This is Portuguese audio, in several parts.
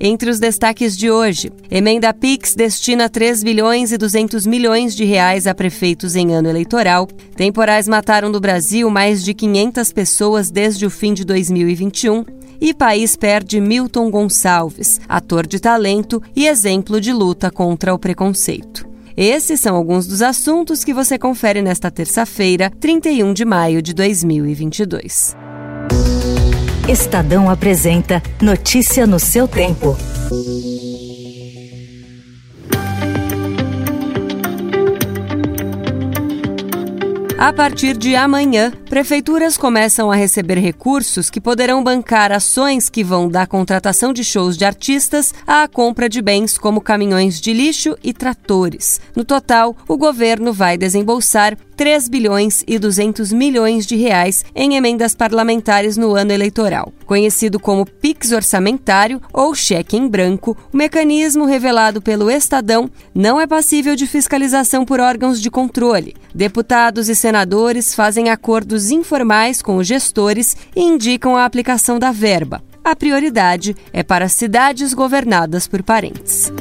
Entre os destaques de hoje, emenda Pix destina 3 bilhões e 200 milhões de reais a prefeitos em ano eleitoral. Temporais mataram no Brasil mais de 500 pessoas desde o fim de 2021. E país perde Milton Gonçalves, ator de talento e exemplo de luta contra o preconceito. Esses são alguns dos assuntos que você confere nesta terça-feira, 31 de maio de 2022. Estadão apresenta Notícia no seu tempo. A partir de amanhã, prefeituras começam a receber recursos que poderão bancar ações que vão da contratação de shows de artistas à compra de bens como caminhões de lixo e tratores. No total, o governo vai desembolsar 3 bilhões e 200 milhões de reais em emendas parlamentares no ano eleitoral. Conhecido como PIX orçamentário ou cheque em branco, o mecanismo revelado pelo Estadão não é passível de fiscalização por órgãos de controle. Deputados e senadores fazem acordos informais com os gestores e indicam a aplicação da verba. A prioridade é para cidades governadas por parentes.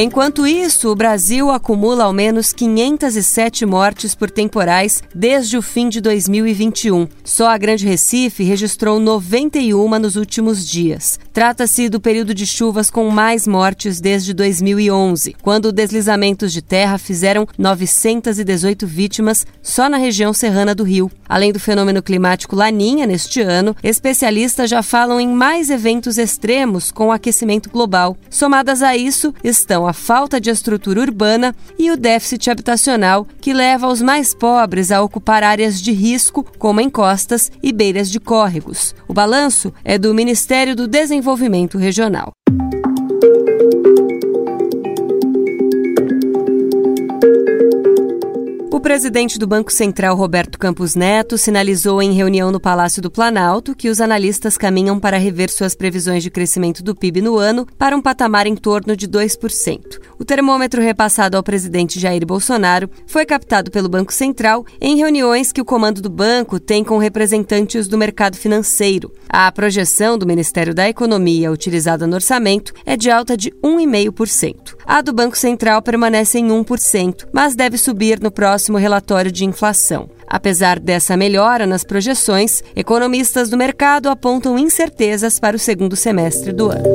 Enquanto isso, o Brasil acumula ao menos 507 mortes por temporais desde o fim de 2021. Só a Grande Recife registrou 91 nos últimos dias. Trata-se do período de chuvas com mais mortes desde 2011, quando deslizamentos de terra fizeram 918 vítimas só na região serrana do Rio. Além do fenômeno climático Laninha neste ano, especialistas já falam em mais eventos extremos com o aquecimento global. Somadas a isso, estão a falta de estrutura urbana e o déficit habitacional, que leva os mais pobres a ocupar áreas de risco, como encostas e beiras de córregos. O balanço é do Ministério do Desenvolvimento Regional. Presidente do Banco Central, Roberto Campos Neto, sinalizou em reunião no Palácio do Planalto que os analistas caminham para rever suas previsões de crescimento do PIB no ano para um patamar em torno de 2%. O termômetro repassado ao presidente Jair Bolsonaro foi captado pelo Banco Central em reuniões que o comando do banco tem com representantes do mercado financeiro. A projeção do Ministério da Economia utilizada no orçamento é de alta de 1,5%. A do Banco Central permanece em 1%, mas deve subir no próximo próximo relatório de inflação. Apesar dessa melhora nas projeções, economistas do mercado apontam incertezas para o segundo semestre do ano.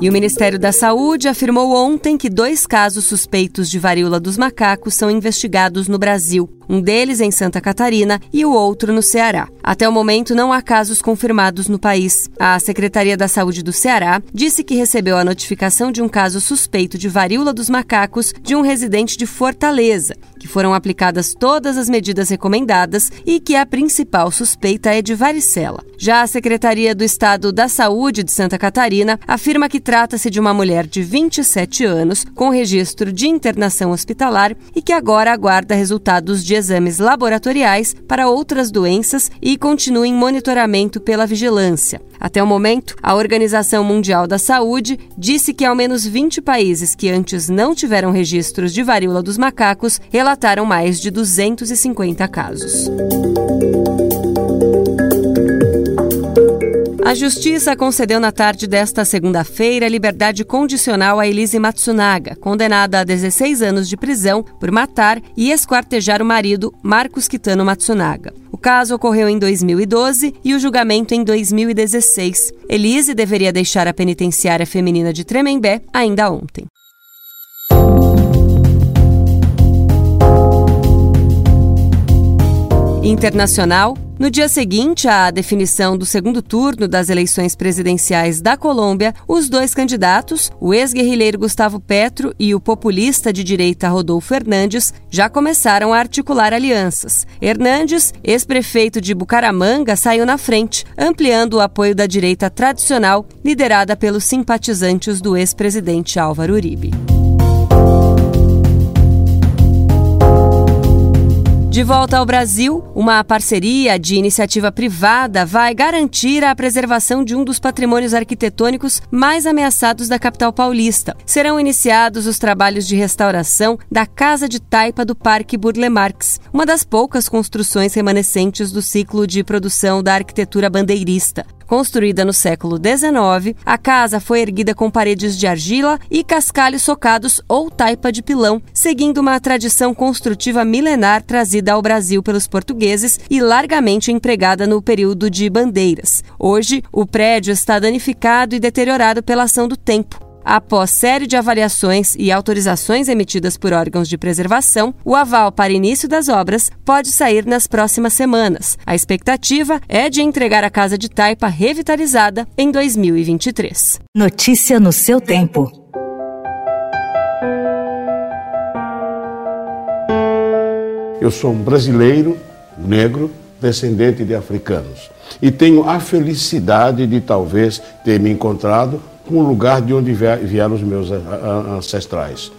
E o Ministério da Saúde afirmou ontem que dois casos suspeitos de varíola dos macacos são investigados no Brasil um deles em Santa Catarina e o outro no Ceará. Até o momento, não há casos confirmados no país. A Secretaria da Saúde do Ceará disse que recebeu a notificação de um caso suspeito de varíola dos macacos de um residente de Fortaleza, que foram aplicadas todas as medidas recomendadas e que a principal suspeita é de varicela. Já a Secretaria do Estado da Saúde de Santa Catarina afirma que trata-se de uma mulher de 27 anos com registro de internação hospitalar e que agora aguarda resultados de exames laboratoriais para outras doenças e continua em monitoramento pela vigilância. Até o momento, a Organização Mundial da Saúde disse que ao menos 20 países que antes não tiveram registros de varíola dos macacos relataram mais de 250 casos. A Justiça concedeu na tarde desta segunda-feira liberdade condicional a Elise Matsunaga, condenada a 16 anos de prisão por matar e esquartejar o marido Marcos Kitano Matsunaga. O caso ocorreu em 2012 e o julgamento em 2016. Elise deveria deixar a penitenciária feminina de Tremembé ainda ontem. Internacional No dia seguinte à definição do segundo turno das eleições presidenciais da Colômbia, os dois candidatos, o ex-guerrilheiro Gustavo Petro e o populista de direita Rodolfo Hernandes, já começaram a articular alianças. Hernandes, ex-prefeito de Bucaramanga, saiu na frente, ampliando o apoio da direita tradicional, liderada pelos simpatizantes do ex-presidente Álvaro Uribe. De volta ao Brasil, uma parceria de iniciativa privada vai garantir a preservação de um dos patrimônios arquitetônicos mais ameaçados da capital paulista. Serão iniciados os trabalhos de restauração da Casa de Taipa do Parque Burle Marx, uma das poucas construções remanescentes do ciclo de produção da arquitetura bandeirista. Construída no século XIX, a casa foi erguida com paredes de argila e cascalhos socados ou taipa de pilão, seguindo uma tradição construtiva milenar trazida ao Brasil pelos portugueses e largamente empregada no período de bandeiras. Hoje, o prédio está danificado e deteriorado pela ação do tempo. Após série de avaliações e autorizações emitidas por órgãos de preservação, o aval para início das obras pode sair nas próximas semanas. A expectativa é de entregar a casa de taipa revitalizada em 2023. Notícia no seu tempo. Eu sou um brasileiro, negro, descendente de africanos. E tenho a felicidade de talvez ter me encontrado com o lugar de onde vieram os meus ancestrais.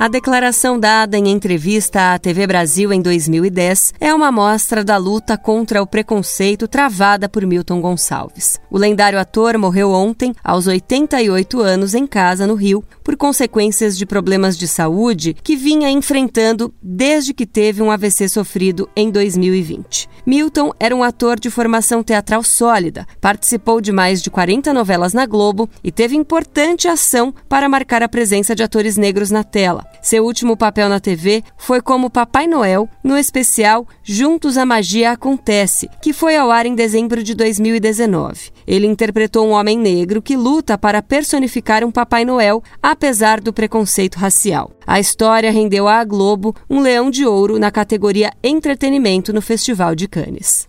A declaração dada em entrevista à TV Brasil em 2010 é uma amostra da luta contra o preconceito travada por Milton Gonçalves. O lendário ator morreu ontem, aos 88 anos, em casa, no Rio, por consequências de problemas de saúde que vinha enfrentando desde que teve um AVC sofrido em 2020. Milton era um ator de formação teatral sólida, participou de mais de 40 novelas na Globo e teve importante ação para marcar a presença de atores negros na tela. Seu último papel na TV foi como Papai Noel no especial Juntos a Magia Acontece, que foi ao ar em dezembro de 2019. Ele interpretou um homem negro que luta para personificar um Papai Noel, apesar do preconceito racial. A história rendeu à Globo um leão de ouro na categoria Entretenimento no Festival de Cannes.